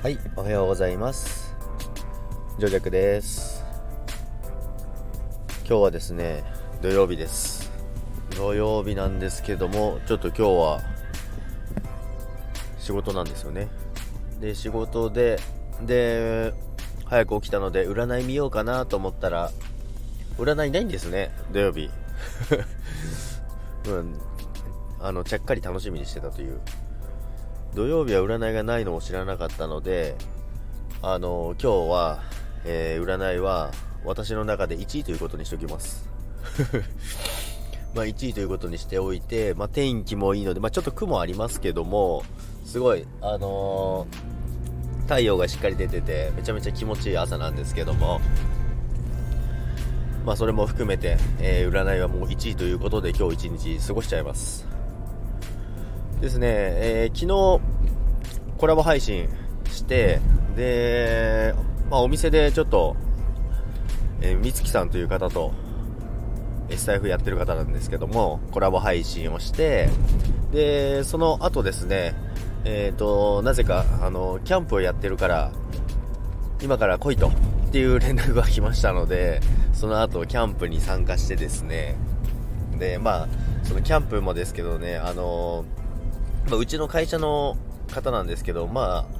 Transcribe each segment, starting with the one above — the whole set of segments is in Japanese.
はい、おはようございます。上弱です。今日はですね、土曜日です。土曜日なんですけども、ちょっと今日は仕事なんですよね。で、仕事で、で、早く起きたので占い見ようかなと思ったら、占いないんですね、土曜日。うん、あの、ちゃっかり楽しみにしてたという。土曜日は占いがないのを知らなかったので、あの今日は、えー占いは私の中で1位ということにしておきます。まあ1位ということにしておいて、まあ、天気もいいので、まあ、ちょっと雲ありますけども、すごい、あのー太陽がしっかり出てて、めちゃめちゃ気持ちいい朝なんですけども、まあ、それも含めて、えー占いはもう1位ということで今日一日過ごしちゃいます。ですね、えー昨日コラボ配信して、で、まあ、お店でちょっと、えー、みつきさんという方と、SIF やってる方なんですけども、コラボ配信をして、で、その後ですね、えっ、と、なぜか、あの、キャンプをやってるから、今から来いと、っていう連絡が来ましたので、その後、キャンプに参加してですね、で、まあ、そのキャンプもですけどね、あのま、うちの会社の方なんですけど、まあ、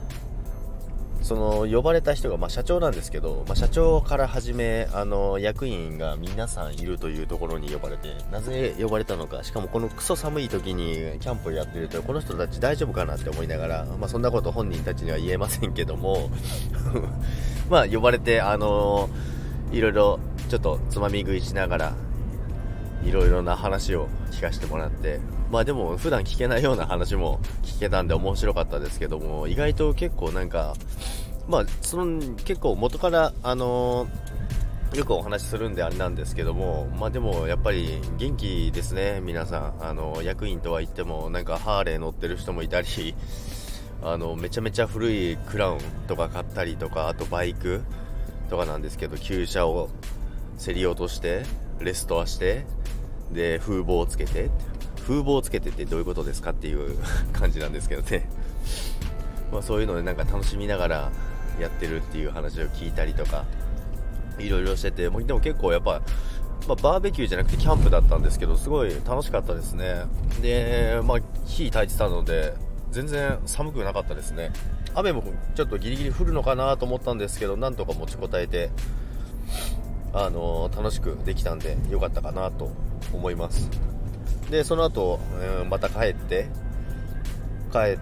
その呼ばれた人が、まあ、社長なんですけど、まあ、社長から始めあの役員が皆さんいるというところに呼ばれてなぜ呼ばれたのかしかもこのクソ寒い時にキャンプをやってるとこの人たち大丈夫かなって思いながら、まあ、そんなこと本人たちには言えませんけども まあ呼ばれてあのいろいろちょっとつまみ食いしながらいろいろな話を聞かせてもらって、まあでも普段聞けないような話も聞けたんで面白かったですけども、意外と結構なんか、まあその結構元からあのよくお話しするんであれなんですけども、まあでもやっぱり元気ですね、皆さん。あの、役員とは言ってもなんかハーレー乗ってる人もいたり、あの、めちゃめちゃ古いクラウンとか買ったりとか、あとバイクとかなんですけど、旧車を競り落として、レストアして、で、風貌をつけて、風貌をつけてってどういうことですかっていう 感じなんですけどね。まあそういうのでなんか楽しみながらやってるっていう話を聞いたりとか、いろいろしてて、もうでも結構やっぱ、まあ、バーベキューじゃなくてキャンプだったんですけど、すごい楽しかったですね。で、まあ火焚いてたので、全然寒くなかったですね。雨もちょっとギリギリ降るのかなと思ったんですけど、なんとか持ちこたえて、あの楽しくできたんで良かったかなと思いますでその後、うんまた帰って帰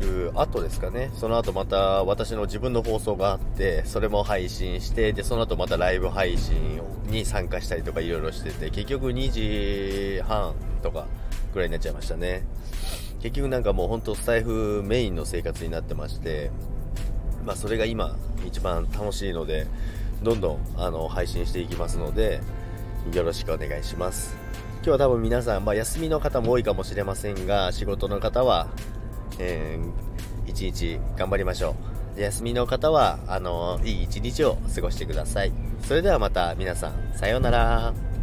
る後ですかね。その後また私の自分の放送があってそれも配信してでその後またライブ配信に参加したりとかいろいろしてて結局2時半とかぐらいになっちゃいましたね。結局なんかもう本当スタイフメインの生活になってましてまあそれが今一番楽しいのでどんどんあの配信していきますのでよろしくお願いします。今日は多分皆さん、まあ、休みの方も多いかもしれませんが仕事の方は、えー一日頑張りましょう。休みの方はあのいい一日を過ごしてください。それではまた皆さんさようなら。